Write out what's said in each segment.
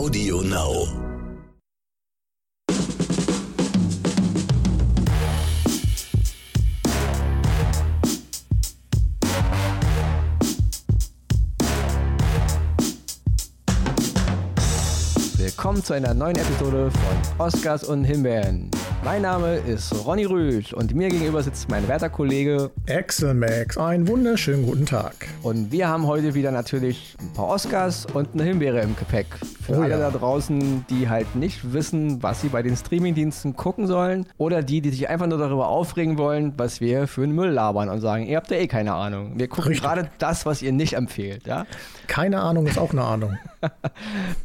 Audio Now. Willkommen zu einer neuen Episode von Oscars und Himbeeren. Mein Name ist Ronny Rühl und mir gegenüber sitzt mein werter Kollege Axel Max. Einen wunderschönen guten Tag. und wir haben heute wieder natürlich ein paar Oscars und eine Himbeere im Gepäck. Für Oh alle ja. da draußen, die halt nicht wissen, was sie bei den Streamingdiensten gucken sollen oder die, die sich einfach nur darüber aufregen wollen, was wir für einen Müll labern und sagen, ihr habt ja eh keine Ahnung. Wir gucken Richtig. gerade das, was ihr nicht empfehlt, ja? Keine Ahnung ist auch eine Ahnung.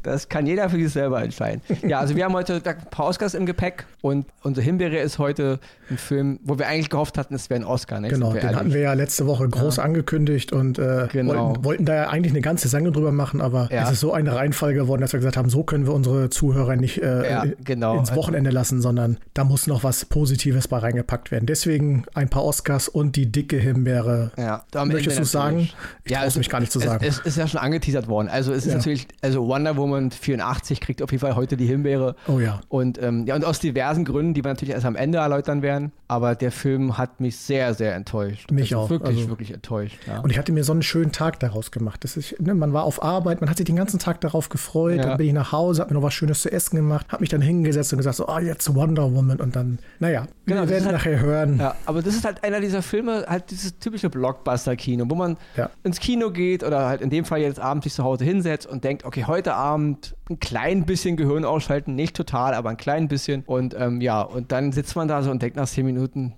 Das kann jeder für sich selber entscheiden. Ja, also wir haben heute ein paar Oscars im Gepäck und unsere Himbeere ist heute ein Film, wo wir eigentlich gehofft hatten, es wäre ein Oscar. Nicht? Genau, Sind wir den hatten ehrlich? wir ja letzte Woche groß angekündigt und äh, Genau. wollten, wollten da ja eigentlich eine ganze Sendung drüber machen, aber Ja. es ist so ein Reinfall geworden, dass wir gesagt haben, so können wir unsere Zuhörer nicht äh, Ja, genau. ins Wochenende lassen, sondern da muss noch was Positives bei reingepackt werden. Deswegen ein paar Oscars und die dicke Himbeere. Ja, Möchtest du sagen? Ich trau's es- mich gar nicht zu es, sagen. Es, ist ja schon angeteasert worden. Also es ist Ja. natürlich, also Wonder Woman 84 kriegt auf jeden Fall heute die Himbeere. Oh ja. Und ähm, ja, und aus diversen Gründen, die wir natürlich erst am Ende erläutern werden. Aber der Film hat mich sehr, sehr enttäuscht. Mich also auch, Wirklich, also- wirklich enttäuscht. Ja. Und ich hatte mir so einen schönen Tag daraus gemacht. Das ist, ne, man war auf Arbeit, man hat sich den ganzen Tag darauf gefreut. Ja. Dann bin ich nach Hause, habe mir noch was Schönes zu essen gemacht, habe mich dann hingesetzt und gesagt, so, oh, jetzt Wonder Woman. Und dann, naja, Genau, wir werden halt- nachher hören. Ja, aber das ist halt einer dieser Filme, halt dieses typische Blockbuster-Kino, wo man Ja. ins Kino geht oder halt in dem Fall jetzt abends sich zu Hause hinsetzt und denkt, okay, heute Abend ein klein bisschen Gehirn ausschalten, nicht total, aber ein klein bisschen. Und ähm, ja, und dann sitzt man da so und denkt nach zehn Minuten,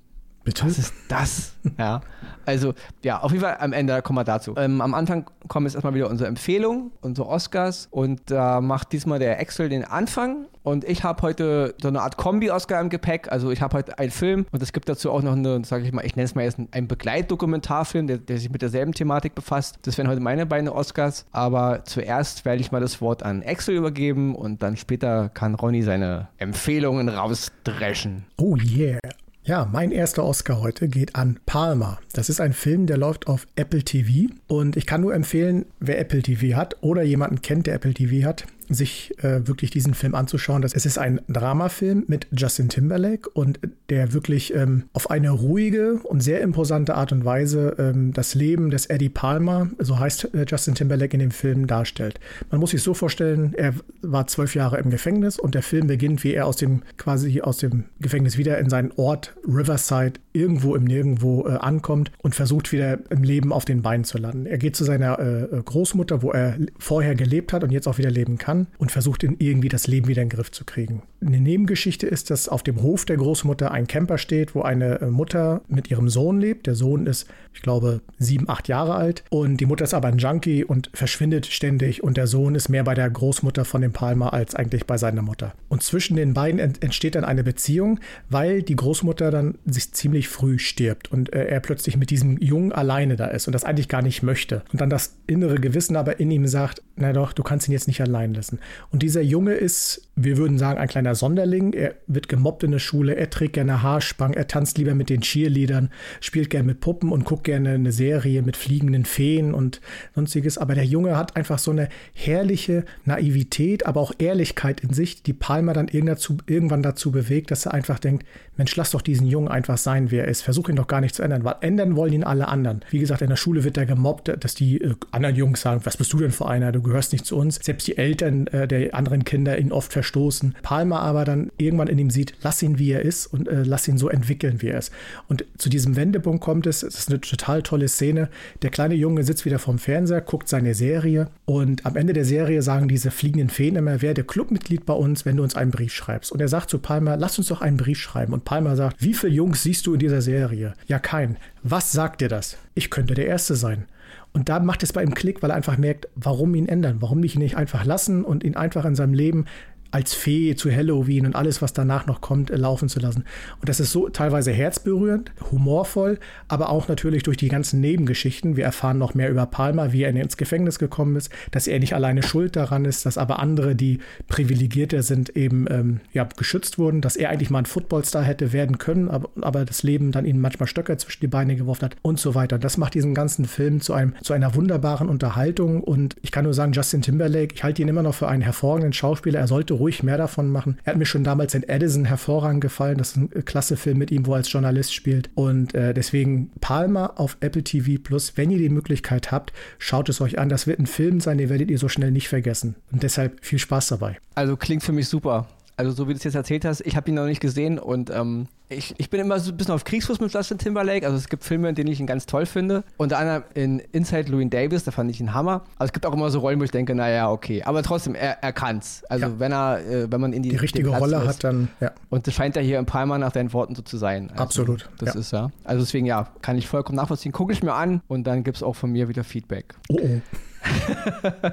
Bitte? was ist das? ja, also ja, auf jeden Fall am Ende kommen wir dazu. Ähm, am Anfang kommen jetzt erstmal wieder unsere Empfehlungen, unsere Oscars und da macht diesmal der Axel den Anfang und ich habe heute so eine Art Kombi-Oscar im Gepäck. Also ich habe heute einen Film und es gibt dazu auch noch eine, sage ich mal, ich nenne es mal jetzt einen Begleitdokumentarfilm, der, der sich mit derselben Thematik befasst. Das wären heute meine beiden Oscars, aber zuerst werde ich mal das Wort an Axel übergeben und dann später kann Ronny seine Empfehlungen rausdreschen. Oh yeah. Ja, mein erster Oscar heute geht an Palmer. Das ist ein Film, der läuft auf Apple TV. Und ich kann nur empfehlen, wer Apple TV hat oder jemanden kennt, der Apple TV hat, sich äh, wirklich diesen Film anzuschauen. Das, es ist ein Dramafilm mit Justin Timberlake und der wirklich ähm, auf eine ruhige und sehr imposante Art und Weise ähm, das Leben des Eddie Palmer, so heißt äh, Justin Timberlake in dem Film, darstellt. Man muss sich so vorstellen, er war zwölf Jahre im Gefängnis und der Film beginnt, wie er aus dem quasi aus dem Gefängnis wieder in seinen Ort Riverside irgendwo im Nirgendwo äh, ankommt und versucht wieder im Leben auf den Beinen zu landen. Er geht zu seiner äh, Großmutter, wo er vorher gelebt hat und jetzt auch wieder leben kann und versucht irgendwie das Leben wieder in den Griff zu kriegen. Eine Nebengeschichte ist, dass auf dem Hof der Großmutter ein Camper steht, wo eine äh, Mutter mit ihrem Sohn lebt. Der Sohn ist, ich glaube, sieben, acht Jahre alt und die Mutter ist aber ein Junkie und verschwindet ständig und der Sohn ist mehr bei der Großmutter von dem Palmer als eigentlich bei seiner Mutter. Und zwischen den beiden ent entsteht dann eine Beziehung, weil die Großmutter dann sich ziemlich früh stirbt und äh, er plötzlich mit diesem Jungen alleine da ist und das eigentlich gar nicht möchte. Und dann das innere Gewissen aber in ihm sagt, na doch, du kannst ihn jetzt nicht allein lassen. Und dieser Junge ist, wir würden sagen, ein kleiner Sonderling. Er wird gemobbt in der Schule, er trägt gerne Haarspangen, er tanzt lieber mit den Cheerleadern, spielt gerne mit Puppen und guckt gerne eine Serie mit fliegenden Feen und sonstiges. Aber der Junge hat einfach so eine herrliche Naivität, aber auch Ehrlichkeit in sich, die Palmer dann irgendwann dazu bewegt, dass er einfach denkt, Mensch, lass doch diesen Jungen einfach sein, wie er ist. Versuch ihn doch gar nicht zu ändern, weil ändern wollen ihn alle anderen. Wie gesagt, in der Schule wird er gemobbt, dass die äh, anderen Jungs sagen, was bist du denn für einer, du gehörst nicht zu uns. Selbst die Eltern äh, der anderen Kinder ihn oft verstoßen. Palmer aber dann irgendwann in ihm sieht, lass ihn, wie er ist und äh, lass ihn so entwickeln, wie er ist. Und zu diesem Wendepunkt kommt es, es ist eine total tolle Szene. Der kleine Junge sitzt wieder vorm Fernseher, guckt seine Serie und am Ende der Serie sagen diese fliegenden Feen immer, werde Clubmitglied bei uns, wenn du uns einen Brief schreibst. Und er sagt zu Palmer, lass uns doch einen Brief schreiben. Und Palmer sagt, wie viele Jungs siehst du in dieser Serie? Ja, kein. Was sagt dir das? Ich könnte der Erste sein. Und da macht es bei ihm Klick, weil er einfach merkt, warum ihn ändern, warum nicht ihn nicht einfach lassen und ihn einfach in seinem Leben als Fee zu Halloween und alles, was danach noch kommt, äh, laufen zu lassen. Und das ist so teilweise herzberührend, humorvoll, aber auch natürlich durch die ganzen Nebengeschichten. Wir erfahren noch mehr über Palmer, wie er ins Gefängnis gekommen ist, dass er nicht alleine schuld daran ist, dass aber andere, die privilegierter sind, eben ähm, ja, geschützt wurden, dass er eigentlich mal ein Footballstar hätte werden können, aber, aber das Leben dann ihm manchmal Stöcker zwischen die Beine geworfen hat und so weiter. Das macht diesen ganzen Film zu, einem, zu einer wunderbaren Unterhaltung und ich kann nur sagen, Justin Timberlake, ich halte ihn immer noch für einen hervorragenden Schauspieler. Er sollte ruhig mehr davon machen. Er hat mir schon damals in Edison hervorragend gefallen. Das ist ein klasse Film mit ihm, wo er als Journalist spielt. Und äh, deswegen Palmer auf Apple TV Plus. Wenn ihr die Möglichkeit habt, schaut es euch an. Das wird ein Film sein, den werdet ihr so schnell nicht vergessen. Und deshalb viel Spaß dabei. Also klingt für mich super. Also so wie du es jetzt erzählt hast, ich habe ihn noch nicht gesehen und ähm, ich, ich bin immer so ein bisschen auf Kriegsfuß mit Justin Timberlake. Also es gibt Filme, in denen ich ihn ganz toll finde. Unter anderem in Inside Louis Davis, da fand ich ihn Hammer. Also es gibt auch immer so Rollen, wo ich denke, naja, okay. Aber trotzdem, er, er kann's. Also ja. wenn er, äh, wenn man in die, die richtige Rolle ist, hat, dann ja. Und das scheint ja hier im Palmer nach deinen Worten so zu sein. Also, Absolut. Das ja. ist ja. Also deswegen ja, kann ich vollkommen nachvollziehen. Gucke ich mir an und dann gibt es auch von mir wieder Feedback. Oh oh.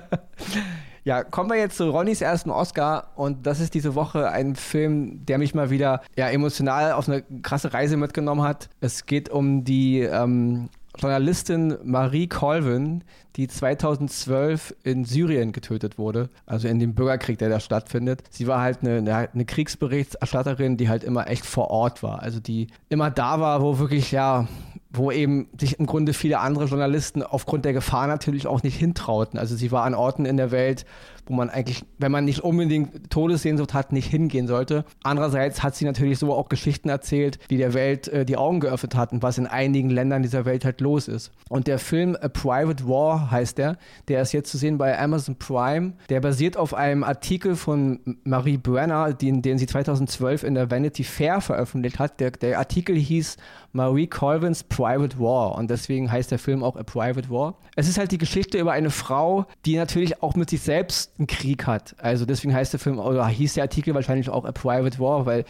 Ja, kommen wir jetzt zu Ronnys ersten Oscar und das ist diese Woche ein Film, der mich mal wieder ja, emotional auf eine krasse Reise mitgenommen hat. Es geht um die ähm, Journalistin Marie Colvin, die 2012 in Syrien getötet wurde, also in dem Bürgerkrieg, der da stattfindet. Sie war halt eine, eine Kriegsberichterstatterin, die halt immer echt vor Ort war, also die immer da war, wo wirklich ja wo eben sich im Grunde viele andere Journalisten aufgrund der Gefahr natürlich auch nicht hintrauten. Also sie war an Orten in der Welt, wo man eigentlich, wenn man nicht unbedingt Todessehnsucht hat, nicht hingehen sollte. Andererseits hat sie natürlich so auch Geschichten erzählt, die der Welt äh, die Augen geöffnet hatten, was in einigen Ländern dieser Welt halt los ist. Und der Film A Private War heißt der, der ist jetzt zu sehen bei Amazon Prime. Der basiert auf einem Artikel von Marie Brenner, den, den sie 2012 in der Vanity Fair veröffentlicht hat. Der, der Artikel hieß Marie Colvins Private War und deswegen heißt der Film auch A Private War. Es ist halt die Geschichte über eine Frau, die natürlich auch mit sich selbst einen Krieg hat. Also deswegen heißt der Film, oder hieß der Artikel wahrscheinlich auch A Private War, weil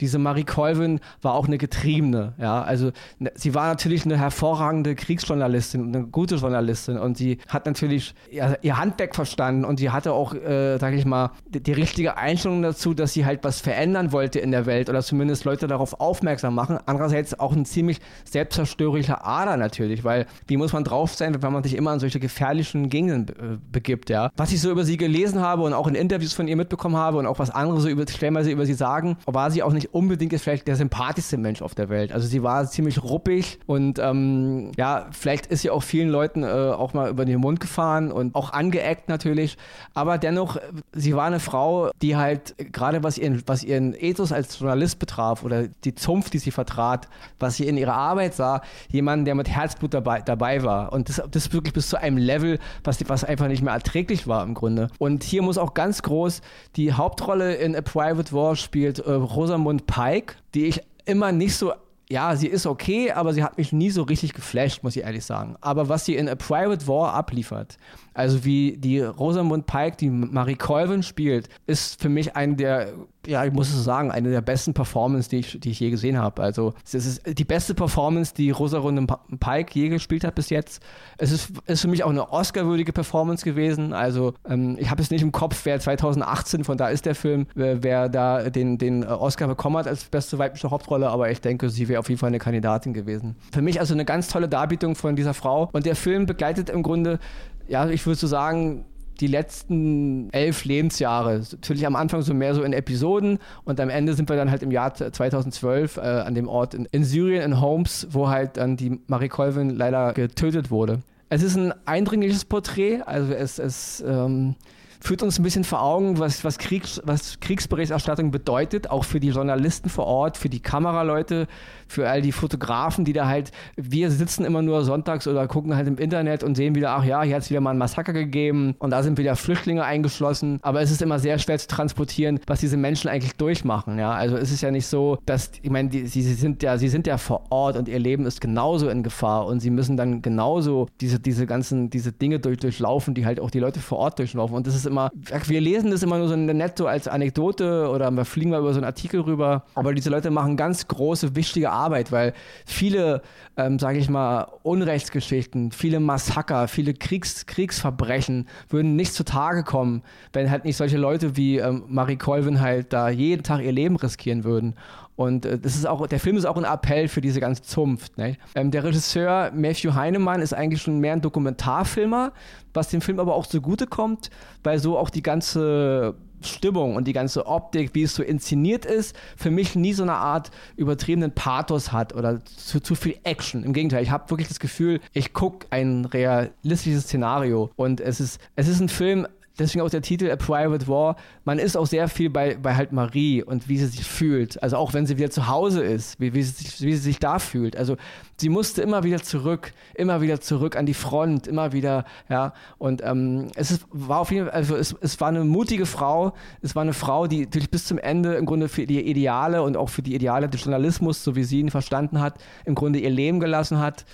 diese Marie Colvin war auch eine Getriebene, ja, also ne, sie war natürlich eine hervorragende Kriegsjournalistin, eine gute Journalistin und sie hat natürlich ihr, ihr Handwerk verstanden und sie hatte auch, äh, sag ich mal, die, die, richtige Einstellung dazu, dass sie halt was verändern wollte in der Welt oder zumindest Leute darauf aufmerksam machen. Andererseits auch ein ziemlich selbstzerstörerischer Ader natürlich, weil wie muss man drauf sein, wenn man sich immer an solche gefährlichen Gegenden äh, begibt, ja. Was ich so über sie gelesen habe und auch in Interviews von ihr mitbekommen habe und auch was andere so über, stellenweise über sie sagen, war sie auch nicht nicht unbedingt ist vielleicht der sympathischste Mensch auf der Welt. Also sie war ziemlich ruppig und ähm, ja, vielleicht ist sie auch vielen Leuten äh, auch mal über den Mund gefahren und auch angeeckt natürlich. Aber dennoch, sie war eine Frau, die halt gerade was ihren, was ihren Ethos als Journalist betraf oder die Zunft, die sie vertrat, was sie in ihrer Arbeit sah, jemand, der mit Herzblut dabei, dabei war. Und das, das wirklich bis zu einem Level, was, was einfach nicht mehr erträglich war im Grunde. Und hier muss auch ganz groß die Hauptrolle in A Private War spielt äh, Rosamund und Pike, die ich immer nicht so ja, sie ist okay, aber sie hat mich nie so richtig geflasht, muss ich ehrlich sagen. Aber was sie in A Private War abliefert, also wie die Rosamund Pike, die Marie Colvin spielt, ist für mich eine der, ja, ich muss es sagen, eine der besten Performances, die ich, die ich je gesehen habe. Also es ist die beste Performance, die Rosamund Pike je gespielt hat bis jetzt. Es ist, ist für mich auch eine Oscar-würdige Performance gewesen. Also ähm, ich habe es nicht im Kopf, wer 2018, von da ist der Film, wer, wer da den, den Oscar bekommen hat als beste weibliche Hauptrolle, aber ich denke, sie wäre auf jeden Fall eine Kandidatin gewesen. Für mich also eine ganz tolle Darbietung von dieser Frau. Und der Film begleitet im Grunde ja, ich würde so sagen, die letzten elf Lebensjahre. Natürlich am Anfang so mehr so in Episoden und am Ende sind wir dann halt im Jahr 2012 äh, an dem Ort in, in, Syrien, in Homs, wo halt dann die Marie Colvin leider getötet wurde. Es ist ein eindringliches Porträt, also es, es ähm, führt uns ein bisschen vor Augen, was, was, Kriegs, was Kriegsberichterstattung bedeutet, auch für die Journalisten vor Ort, für die Kameraleute, für all die Fotografen, die da halt, wir sitzen immer nur sonntags oder gucken halt im Internet und sehen wieder, ach ja, hier hat es wieder mal ein Massaker gegeben und da sind wieder Flüchtlinge eingeschlossen. Aber es ist immer sehr schwer zu transportieren, was diese Menschen eigentlich durchmachen. Ja? Also es ist ja nicht so, dass, ich meine, sie, sie, sind ja, sie sind ja vor Ort und ihr Leben ist genauso in Gefahr und sie müssen dann genauso diese, diese ganzen, diese Dinge durch, durchlaufen, die halt auch die Leute vor Ort durchlaufen. Und das ist ist immer, wir lesen das immer nur so nett so als Anekdote oder wir fliegen mal über so einen Artikel rüber. Aber diese Leute machen ganz große, wichtige Arbeit, weil viele, ähm, sage ich mal, Unrechtsgeschichten, viele Massaker, viele Kriegs, Kriegsverbrechen würden nicht zutage kommen, wenn halt nicht solche Leute wie ähm, Marie Colvin halt da jeden Tag ihr Leben riskieren würden. Und äh, das ist auch, der Film ist auch ein Appell für diese ganze Zunft. Ne? Ähm, der Regisseur Matthew Heinemann ist eigentlich schon mehr ein Dokumentarfilmer, was dem Film aber auch zugutekommt, weil so auch die ganze Stimmung und die ganze Optik, wie es so inszeniert ist, für mich nie so eine Art übertriebenen Pathos hat oder zu, zu viel Action. Im Gegenteil, ich habe wirklich das Gefühl, ich gucke ein realistisches Szenario und es ist, es ist ein Film, deswegen auch der Titel A Private War. Man ist auch sehr viel bei, bei halt Marie und wie sie sich fühlt. Also auch wenn sie wieder zu Hause ist, wie, wie, sie, sich, wie sie sich da fühlt. Also sie musste immer wieder zurück, immer wieder zurück an die Front, immer wieder, ja. Und ähm, es ist, war auf jeden Fall, also es, es war eine mutige Frau. Es war eine Frau, die natürlich bis zum Ende im Grunde für die Ideale und auch für die Ideale des Journalismus, so wie sie ihn verstanden hat, im Grunde ihr Leben gelassen hat.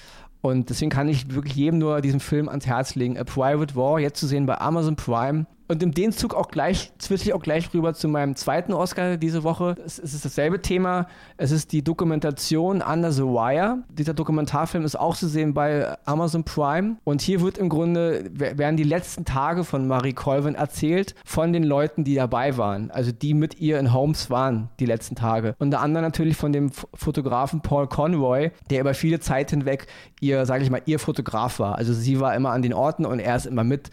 Und deswegen kann ich wirklich jedem nur diesen Film ans Herz legen. A Private War, jetzt zu sehen bei Amazon Prime. Und in dem Zug auch gleich, switche ich auch gleich rüber zu meinem zweiten Oscar diese Woche. Es, ist dasselbe Thema. Es ist die Dokumentation Under the Wire. Dieser Dokumentarfilm ist auch zu sehen bei Amazon Prime. Und hier wird im Grunde, werden die letzten Tage von Marie Colvin erzählt von den Leuten, die dabei waren. Also die mit ihr in Holmes waren, die letzten Tage. Unter anderem natürlich von dem Fotografen Paul Conroy, der über viele Zeit hinweg ihr, sage ich mal, ihr Fotograf war. Also sie war immer an den Orten und er ist immer mit.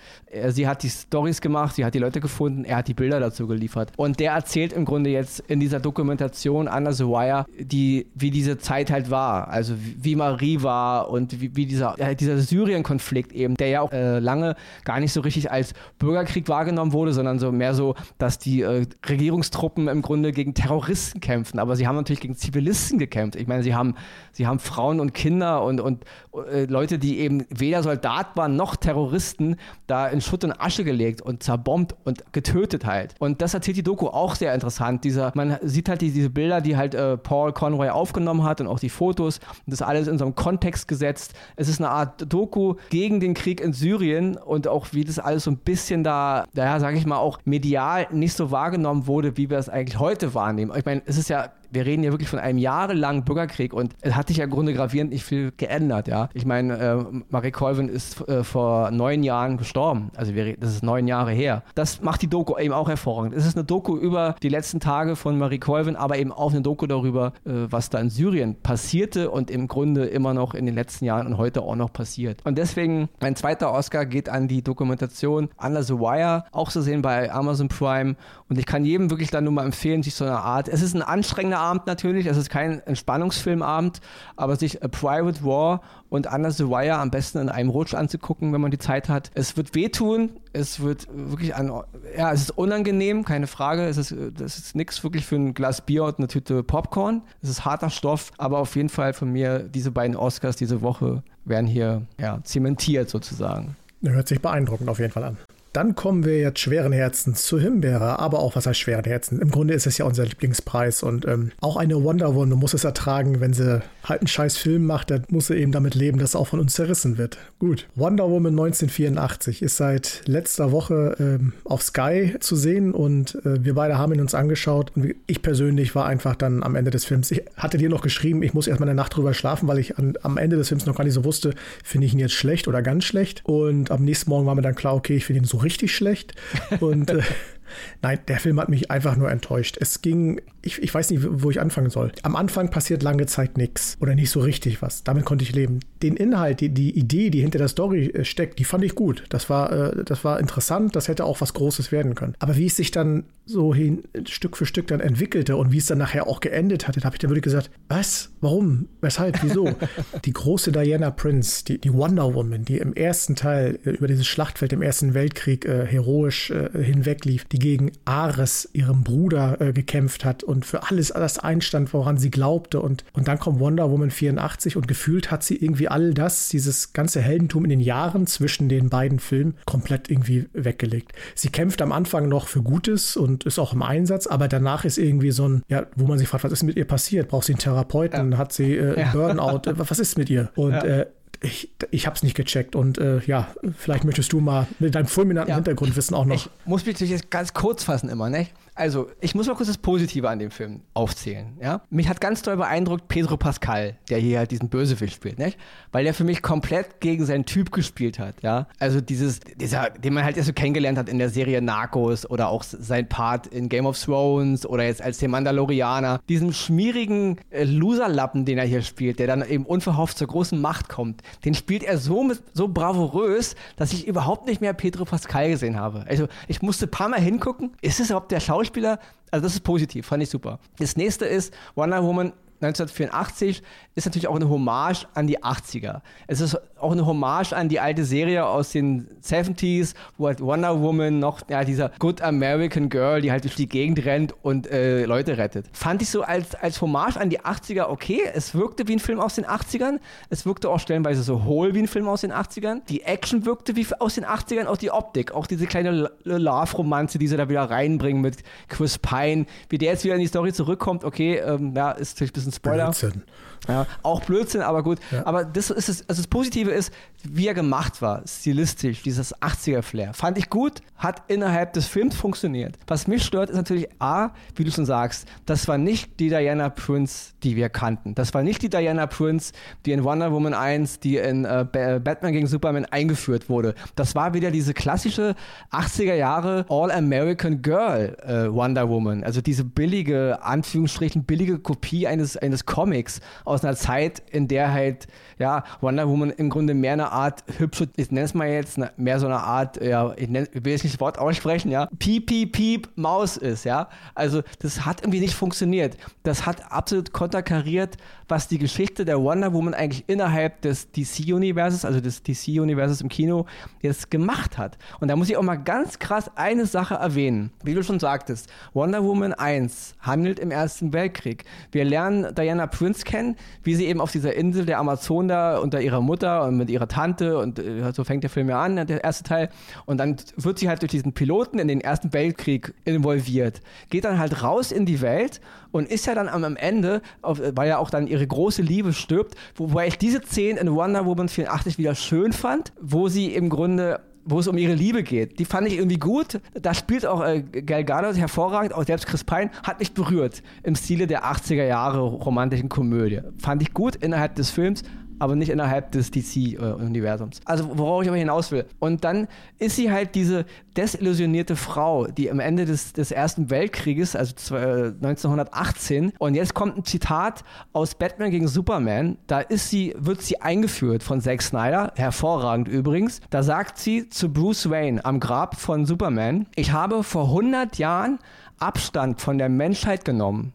Sie hat die Stories gemacht gemacht, sie hat die Leute gefunden, er hat die Bilder dazu geliefert. Und der erzählt im Grunde jetzt in dieser Dokumentation Under the Wire, die, wie diese Zeit halt war. Also wie Marie war und wie, wie dieser, äh, dieser Syrien-Konflikt eben, der ja auch äh, lange gar nicht so richtig als Bürgerkrieg wahrgenommen wurde, sondern so mehr so, dass die äh, Regierungstruppen im Grunde gegen Terroristen kämpfen. Aber sie haben natürlich gegen Zivilisten gekämpft. Ich meine, sie haben, sie haben Frauen und Kinder und, und äh, Leute, die eben weder Soldat waren noch Terroristen, da in Schutt und Asche gelegt und zerbombt zerbombt und getötet halt. Und das erzählt die Doku auch sehr interessant. Dieser, man sieht halt die, diese Bilder, die halt äh, Paul Conroy aufgenommen hat und auch die Fotos. Und das alles in so einem Kontext gesetzt. Es ist eine Art Doku gegen den Krieg in Syrien und auch wie das alles so ein bisschen da, naja, sage ich mal, auch medial nicht so wahrgenommen wurde, wie wir es eigentlich heute wahrnehmen. Ich meine, es ist ja wir reden ja wirklich von einem jahrelangen Bürgerkrieg und es hat sich ja im Grunde gravierend nicht viel geändert, ja. Ich meine, äh, Marie Colvin ist äh, vor neun Jahren gestorben. Also wir, das ist neun Jahre her. Das macht die Doku eben auch hervorragend. Es ist eine Doku über die letzten Tage von Marie Colvin, aber eben auch eine Doku darüber, äh, was da in Syrien passierte und im Grunde immer noch in den letzten Jahren und heute auch noch passiert. Und deswegen, mein zweiter Oscar geht an die Dokumentation Under the Wire, auch zu sehen bei Amazon Prime. Und ich kann jedem wirklich dann nur mal empfehlen, sich so eine Art, es ist ein anstrengender Abend natürlich. Es ist kein Entspannungsfilmabend, aber sich A Private War und Under the Wire am besten in einem Rutsch anzugucken, wenn man die Zeit hat. Es wird wehtun, es wird wirklich an, ja, es ist unangenehm, keine Frage. Es ist, das ist nichts wirklich für ein Glas Bier und eine Tüte Popcorn. Es ist harter Stoff, aber auf jeden Fall von mir diese beiden Oscars diese Woche werden hier ja, zementiert sozusagen. Hört sich beeindruckend auf jeden Fall an. Dann kommen wir jetzt schweren Herzens zu Himbeere, aber auch was heißt schweren Herzen? Im Grunde ist es ja unser Lieblingspreis und ähm, auch eine Wonder Woman muss es ertragen, wenn sie halt einen scheiß Film macht, dann muss sie eben damit leben, dass auch von uns zerrissen wird. Gut, Wonder Woman 1984 ist seit letzter Woche ähm, auf Sky zu sehen und äh, wir beide haben ihn uns angeschaut und ich persönlich war einfach dann am Ende des Films, ich hatte dir noch geschrieben, ich muss erstmal eine Nacht drüber schlafen, weil ich an, am Ende des Films noch gar nicht so wusste, finde ich ihn jetzt schlecht oder ganz schlecht und am nächsten Morgen war mir dann klar, okay, ich finde ihn so richtig schlecht. Und äh, nein, der Film hat mich einfach nur enttäuscht. Es ging ich, ich weiß nicht, wo ich anfangen soll. Am Anfang passiert lange Zeit nichts oder nicht so richtig was. Damit konnte ich leben. Den Inhalt, die, die Idee, die hinter der Story äh, steckt, die fand ich gut. Das war, äh, das war interessant, das hätte auch was Großes werden können. Aber wie es sich dann so hin, Stück für Stück dann entwickelte und wie es dann nachher auch geendet hatte, habe ich dann wirklich gesagt, was? Warum? Weshalb? Wieso? die große Diana Prince, die, die Wonder Woman, die im ersten Teil äh, über dieses Schlachtfeld im Ersten Weltkrieg äh, heroisch äh, hinweglief, die gegen Ares, ihrem Bruder, äh, gekämpft hat und und für alles das einstand, woran sie glaubte. Und, und dann kommt Wonder Woman 84 und gefühlt hat sie irgendwie all das, dieses ganze Heldentum in den Jahren zwischen den beiden Filmen komplett irgendwie weggelegt. Sie kämpft am Anfang noch für Gutes und ist auch im Einsatz, aber danach ist irgendwie so ein, ja, wo man sich fragt, was ist mit ihr passiert? Braucht sie einen Therapeuten? Ja. Hat sie äh, ja. Burnout? was ist mit ihr? Und ja. äh, ich, ich habe es nicht gecheckt und äh, ja, vielleicht möchtest du mal mit deinem fulminanten ja. Hintergrundwissen auch noch. Ich muss mich jetzt ganz kurz fassen immer, ne? Also, ich muss mal kurz das Positive an dem Film aufzählen. Ja? Mich hat ganz doll beeindruckt Pedro Pascal, der hier halt diesen Bösewicht spielt, nicht? weil der für mich komplett gegen seinen Typ gespielt hat. Ja? Also dieses, dieser, den man halt erst so kennengelernt hat in der Serie Narcos oder auch sein Part in Game of Thrones oder jetzt als der Mandalorianer. Diesen schmierigen äh, Loserlappen, den er hier spielt, der dann eben unverhofft zur großen Macht kommt, den spielt er so, mit, so bravourös, dass ich überhaupt nicht mehr Pedro Pascal gesehen habe. Also ich musste ein paar Mal hingucken, ist es überhaupt der Schauspieler? Schauspieler, also das ist positiv, fand ich super. Das nächste ist Wonder Woman 1984 ist natürlich auch eine Hommage an die 80er. Es ist auch eine Hommage an die alte Serie aus den 70s, wo halt Wonder Woman noch, ja, dieser Good American Girl, die halt durch die Gegend rennt und äh, Leute rettet. Fand ich so als, als Hommage an die 80er okay. Es wirkte wie ein Film aus den 80ern. Es wirkte auch stellenweise so hohl wie ein Film aus den 80ern. Die Action wirkte wie aus den 80ern, auch die Optik, auch diese kleine Love-Romanze, die sie da wieder reinbringen mit Chris Pine. Wie der jetzt wieder in die Story zurückkommt, okay, ähm, ja, ist natürlich ein bisschen Spoiler. Blödsinn. Ja, auch Blödsinn, aber gut. Ja. Aber das ist es, also das Positive ist, wie er gemacht war, stilistisch, dieses 80er-Flair. Fand ich gut, hat innerhalb des Films funktioniert. Was mich stört, ist natürlich A, wie du schon sagst, das war nicht die Diana Prince, die wir kannten. Das war nicht die Diana Prince, die in Wonder Woman 1, die in äh, Batman gegen Superman eingeführt wurde. Das war wieder diese klassische 80er Jahre All-American Girl äh, Wonder Woman. Also diese billige, Anführungsstrichen, billige Kopie eines, eines Comics aus einer Zeit, in der halt, ja, Wonder Woman im Grunde mehr eine Art hübsche, ich nenne es mal jetzt, mehr so eine Art, ja, ich, nenn, ich will jetzt nicht das Wort aussprechen, ja, piep, piep, piep, Maus ist, ja. Also das hat irgendwie nicht funktioniert. Das hat absolut konterkariert, was die Geschichte der Wonder Woman eigentlich innerhalb des DC-Universes, also des DC-Universes im Kino, jetzt gemacht hat. Und da muss ich auch mal ganz krass eine Sache erwähnen. Wie du schon sagtest, Wonder Woman 1 handelt im Ersten Weltkrieg. Wir lernen Diana Prince kennen, wie sie eben auf dieser Insel der Amazon da unter ihrer Mutter und mit ihrer Tante und äh, so fängt der Film ja an, der erste Teil. Und dann wird sie halt durch diesen Piloten in den Ersten Weltkrieg involviert. Geht dann halt raus in die Welt und ist ja dann am, Ende, weil ja auch dann ihre große Liebe stirbt, wobei ich diese Szene in Wonder Woman 84 wieder schön fand, wo sie im Grunde wo es um ihre Liebe geht. Die fand ich irgendwie gut. Da spielt auch äh, Gal Gadot hervorragend, auch selbst Chris Pine hat mich berührt im Stile der 80er Jahre romantischen Komödie. Fand ich gut innerhalb des Films, aber nicht innerhalb des DC-Universums. Also worauf ich aber hinaus will. Und dann ist sie halt diese desillusionierte Frau, die am Ende des, des Ersten Weltkrieges, also 1918, und jetzt kommt ein Zitat aus Batman gegen Superman, da ist sie, wird sie eingeführt von Zack Snyder, hervorragend übrigens. Da sagt sie zu Bruce Wayne am Grab von Superman, ich habe vor 100 Jahren Abstand von der Menschheit genommen,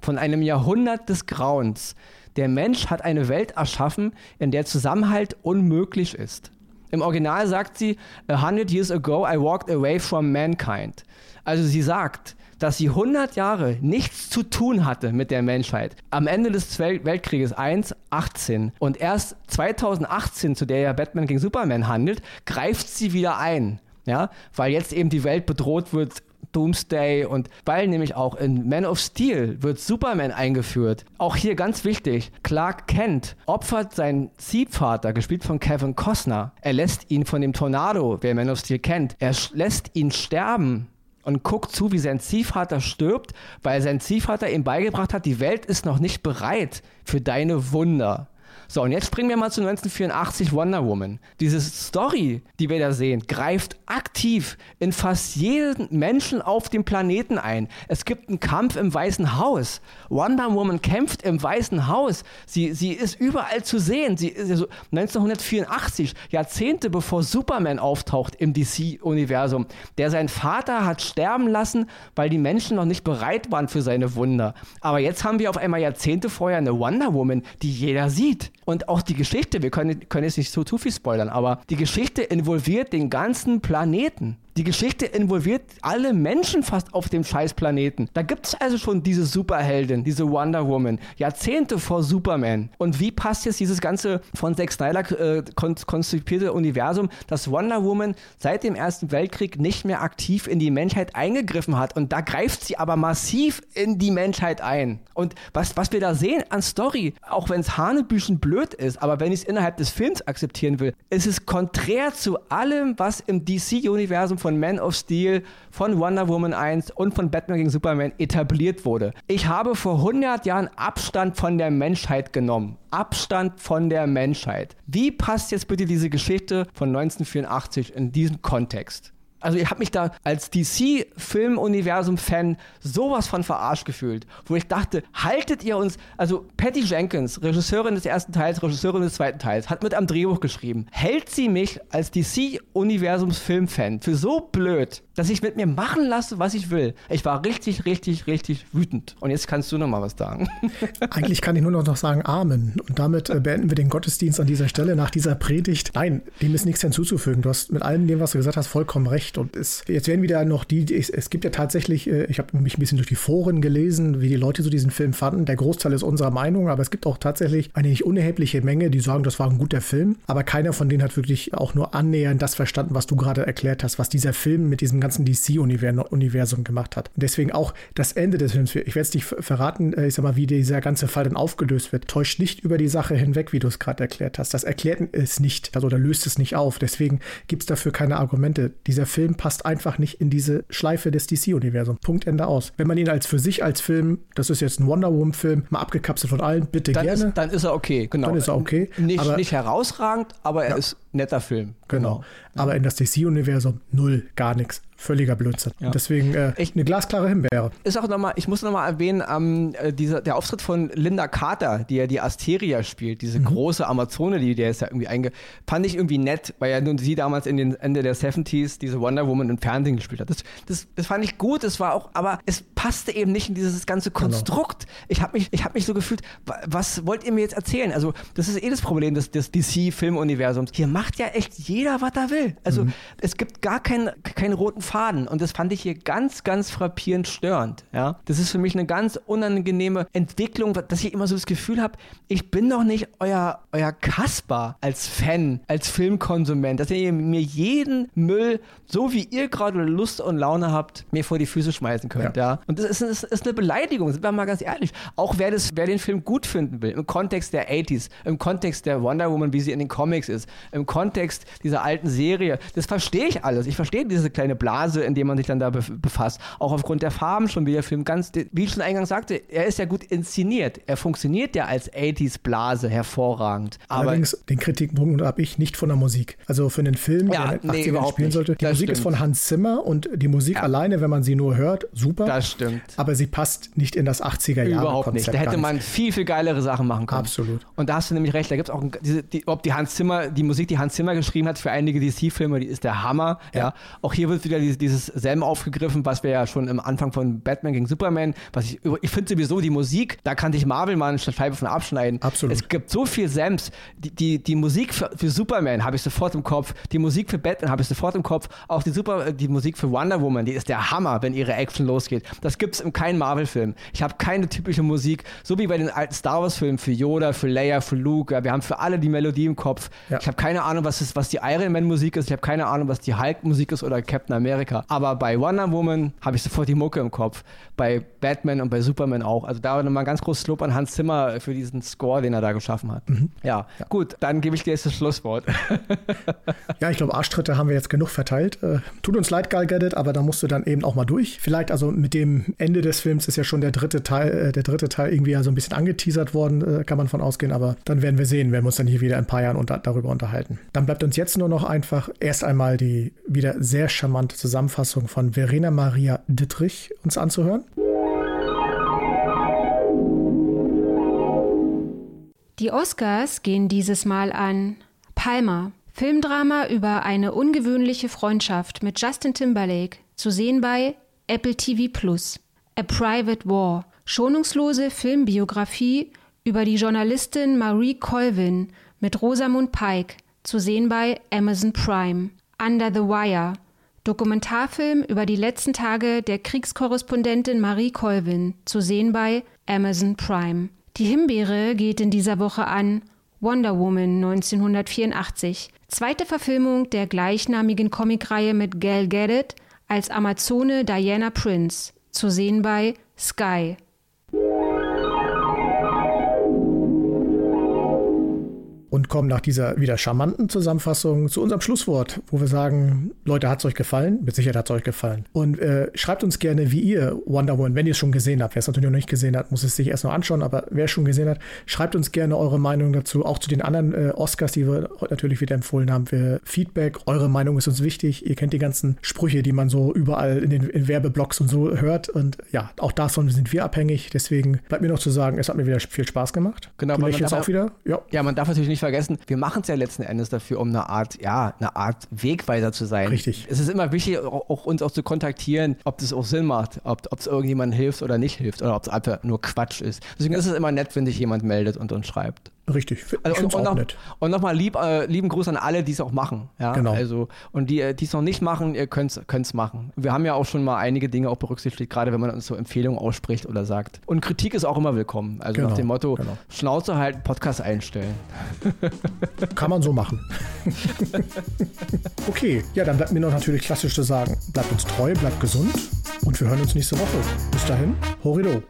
von einem Jahrhundert des Grauens. Der Mensch hat eine Welt erschaffen, in der Zusammenhalt unmöglich ist. Im Original sagt sie, a hundred years ago I walked away from mankind. Also sie sagt, dass sie 100 Jahre nichts zu tun hatte mit der Menschheit. Am Ende des Weltkrieges 1, 18 und erst 2018, zu der ja Batman gegen Superman handelt, greift sie wieder ein. Ja, weil jetzt eben die Welt bedroht wird Doomsday und weil nämlich auch in Man of Steel wird Superman eingeführt. Auch hier ganz wichtig, Clark Kent opfert seinen Ziehvater, gespielt von Kevin Costner. Er lässt ihn von dem Tornado, wer Man of Steel kennt, er lässt ihn sterben und guckt zu, wie sein Ziehvater stirbt, weil sein Ziehvater ihm beigebracht hat, die Welt ist noch nicht bereit für deine Wunder. So, und jetzt springen wir mal zu 1984 Wonder Woman. Diese Story, die wir da sehen, greift aktiv in fast jeden Menschen auf dem Planeten ein. Es gibt einen Kampf im Weißen Haus. Wonder Woman kämpft im Weißen Haus. Sie, sie ist überall zu sehen. Sie ist also 1984, Jahrzehnte bevor Superman auftaucht im DC-Universum, der seinen Vater hat sterben lassen, weil die Menschen noch nicht bereit waren für seine Wunder. Aber jetzt haben wir auf einmal Jahrzehnte vorher eine Wonder Woman, die jeder sieht. Und auch die Geschichte, wir können, können jetzt nicht so zu viel spoilern, aber die Geschichte involviert den ganzen Planeten. Die Geschichte involviert alle Menschen fast auf dem Scheißplaneten. Da gibt es also schon diese Superheldin, diese Wonder Woman, Jahrzehnte vor Superman. Und wie passt jetzt dieses ganze von Zack Snyder äh, konzipierte Universum, dass Wonder Woman seit dem Ersten Weltkrieg nicht mehr aktiv in die Menschheit eingegriffen hat? Und da greift sie aber massiv in die Menschheit ein. Und was, was wir da sehen an Story, auch wenn es Hanebüchen blöd ist, aber wenn ich es innerhalb des Films akzeptieren will, ist es konträr zu allem, was im DC-Universum von Man of Steel, von Wonder Woman 1 und von Batman gegen Superman etabliert wurde. Ich habe vor 100 Jahren Abstand von der Menschheit genommen. Abstand von der Menschheit. Wie passt jetzt bitte diese Geschichte von 1984 in diesen Kontext? Also ich habe mich da als DC-Filmuniversum-Fan sowas von verarscht gefühlt, wo ich dachte, haltet ihr uns, also Patty Jenkins, Regisseurin des ersten Teils, Regisseurin des zweiten Teils, hat mit am Drehbuch geschrieben, hält sie mich als DC-Universums-Film-Fan für so blöd, dass ich mit mir machen lasse, was ich will. Ich war richtig, richtig, richtig wütend. Und jetzt kannst du noch mal was sagen. Eigentlich kann ich nur noch sagen Amen. Und damit äh, beenden wir den Gottesdienst an dieser Stelle nach dieser Predigt. Nein, dem ist nichts hinzuzufügen. Du hast mit allem dem, was du gesagt hast, vollkommen recht. Und es, jetzt werden wieder noch die, die es gibt ja tatsächlich, äh, ich habe mich ein bisschen durch die Foren gelesen, wie die Leute so diesen Film fanden. Der Großteil ist unserer Meinung, aber es gibt auch tatsächlich eine nicht unerhebliche Menge, die sagen, das war ein guter Film. Aber keiner von denen hat wirklich auch nur annähernd das verstanden, was du gerade erklärt hast, was dieser Film mit diesem ganzen DC-Universum gemacht hat. Und deswegen auch das Ende des Films, ich werde es nicht verraten, äh, ich sag mal, wie dieser ganze Fall dann aufgelöst wird, täuscht nicht über die Sache hinweg, wie du es gerade erklärt hast. Das erklärt es nicht, also oder löst es nicht auf. Deswegen gibt es dafür keine Argumente. Dieser Film passt einfach nicht in diese Schleife des DC-Universums. Punkt, Ende aus. Wenn man ihn als für sich als Film, das ist jetzt ein Wonder Woman-Film, mal abgekapselt von allen, bitte dann gerne. Ist, dann ist er okay, genau. Dann ist er okay. Nicht, aber, nicht herausragend, aber er ja. ist netter Film. Genau. genau. Aber in das DC-Universum null, gar nichts völliger Blödsinn. Ja. deswegen äh, Echt? eine glasklare Himbeere. Ist auch nochmal, ich muss nochmal erwähnen, ähm, äh, dieser, der Auftritt von Linda Carter, die ja die Asteria spielt, diese mhm. große Amazone, die der ist ja irgendwie einge... Fand ich irgendwie nett, weil ja nun sie damals in den Ende der 70s diese Wonder Woman im Fernsehen gespielt hat. Das, das, das fand ich gut, es war auch, aber es passte eben nicht in dieses ganze genau. Konstrukt. Genau. Ich habe mich, hab mich so gefühlt, was wollt ihr mir jetzt erzählen? Also, das ist eh das Problem des, des DC-Filmuniversums. Hier macht ja echt jeder, was er will. Also, mhm. es gibt gar keinen kein roten Faden. Und das fand ich hier ganz, ganz frappierend störend. Ja? Das ist für mich eine ganz unangenehme Entwicklung, dass ich immer so das Gefühl habe, ich bin doch nicht euer, euer Kasper als Fan, als Filmkonsument, dass ihr mir jeden Müll, so wie ihr gerade Lust und Laune habt, mir vor die Füße schmeißen könnt. Ja. ja? Und das ist, ist, ist eine Beleidigung, sind wir mal ganz ehrlich. Auch wer, das, wer den Film gut finden will, im Kontext der 80s, im Kontext der Wonder Woman, wie sie in den Comics ist, im Kontext dieser alten Serie, das verstehe ich alles. Ich verstehe diese kleine Blase, in dem man sich dann da befasst. Auch aufgrund der Farben schon, wie der Film ganz, wie ich schon eingangs sagte, er ist ja gut inszeniert. Er funktioniert ja als 80s-Blase hervorragend. Allerdings, den Kritikpunkt habe ich nicht von der Musik. Also für einen Film, ja, der in nee, 80ern spielen nicht. sollte. Die das Musik stimmt. ist von Hans Zimmer und die Musik ja. alleine, wenn man sie nur hört, super. Das stimmt. Aber sie passt nicht in das 80er Jahre. Überhaupt nicht. Da hätte man viel, viel geilere Sachen machen können. Absolut. Und da hast du nämlich recht. Da gibt es auch, diese, die, ob die Hans Zimmer, die Musik, die Hans Zimmer geschrieben hat für einige DC-Filme, die ist der Hammer. Ja. ja. Auch hier wird wieder dieses, dieses Sam aufgegriffen, was wir ja schon im Anfang von Batman gegen Superman, was ich, ich finde sowieso die Musik, da kann sich Marvel mal eine Scheibe von abschneiden. Absolut. Es gibt so viel Sams. Die, die, die Musik für, für Superman habe ich sofort im Kopf, die Musik für Batman habe ich sofort im Kopf, auch die, Super, die Musik für Wonder Woman, die ist der Hammer, wenn ihre Action losgeht. Das gibt es in keinem Marvel-Film. Ich habe keine typische Musik, so wie bei den alten Star Wars-Filmen für Yoda, für Leia, für Luke. Ja, wir haben für alle die Melodie im Kopf. Ja. Ich habe keine Ahnung, was, ist, was die Iron Man-Musik ist. Ich habe keine Ahnung, was die Hulk-Musik ist oder Captain America. Aber bei Wonder Woman habe ich sofort die Mucke im Kopf. Bei Batman und bei Superman auch. Also da nochmal ein ganz großes Lob an Hans Zimmer für diesen Score, den er da geschaffen hat. Mhm. Ja. ja. gut, dann gebe ich dir jetzt das Schlusswort. ja, ich glaube, Arschtritte haben wir jetzt genug verteilt. Äh, tut uns leid, Gal Gadget, aber da musst du dann eben auch mal durch. Vielleicht also mit dem Ende des Films ist ja schon der dritte Teil, äh, der dritte Teil irgendwie ja so ein bisschen angeteasert worden, äh, kann man von ausgehen, aber dann werden wir sehen, werden wir uns dann hier wieder ein paar Jahren unter, darüber unterhalten. Dann bleibt uns jetzt nur noch einfach erst einmal die wieder sehr charmante Zusammenfassung von Verena Maria Dittrich uns anzuhören. Die Oscars gehen dieses Mal an Palmer, Filmdrama über eine ungewöhnliche Freundschaft mit Justin Timberlake, zu sehen bei Apple TV Plus. A Private War, schonungslose Filmbiografie über die Journalistin Marie Colvin mit Rosamund Pike, zu sehen bei Amazon Prime. Under the Wire, Dokumentarfilm über die letzten Tage der Kriegskorrespondentin Marie Colvin, zu sehen bei Amazon Prime. Die Himbeere geht in dieser Woche an Wonder Woman 1984, zweite Verfilmung der gleichnamigen Comicreihe mit Gal Gadot als Amazone Diana Prince, zu sehen bei Sky. Kommen nach dieser wieder charmanten Zusammenfassung zu unserem Schlusswort, wo wir sagen, Leute, hat es euch gefallen? Mit Sicherheit hat es euch gefallen. Und äh, schreibt uns gerne, wie ihr Wonder Woman, wenn ihr es schon gesehen habt. Wer es natürlich noch nicht gesehen hat, muss es sich erst noch anschauen, aber wer es schon gesehen hat, schreibt uns gerne eure Meinung dazu, auch zu den anderen äh, Oscars, die wir natürlich wieder empfohlen haben. Für Feedback, eure Meinung ist uns wichtig. Ihr kennt die ganzen Sprüche, die man so überall in den in Werbeblocks und so hört. Und ja, auch davon sind wir abhängig. Deswegen bleibt mir noch zu sagen, es hat mir wieder viel Spaß gemacht. Genau, du jetzt auch wieder. Ja. ja, man darf natürlich nicht vergessen, wir machen es ja letzten Endes dafür, um eine Art, ja, eine Art Wegweiser zu sein. Richtig. Es ist immer wichtig, auch uns auch zu kontaktieren, ob das auch Sinn macht, ob es irgendjemandem hilft oder nicht hilft oder ob es einfach nur Quatsch ist. Deswegen ist es immer nett, wenn sich jemand meldet und uns schreibt. Richtig, also und, und, noch, und nochmal lieb, äh, lieben Gruß an alle, die es auch machen. Ja? Genau. Also, und die, die es noch nicht machen, ihr könnt es machen. Wir haben ja auch schon mal einige Dinge auch berücksichtigt, gerade wenn man uns so Empfehlungen ausspricht oder sagt. Und Kritik ist auch immer willkommen. Also genau, nach dem Motto, genau. Schnauze halten, Podcast einstellen. Kann man so machen. okay, ja, dann bleibt mir noch natürlich klassisch zu sagen, bleibt uns treu, bleibt gesund und wir hören uns nächste Woche. Bis dahin, Horido.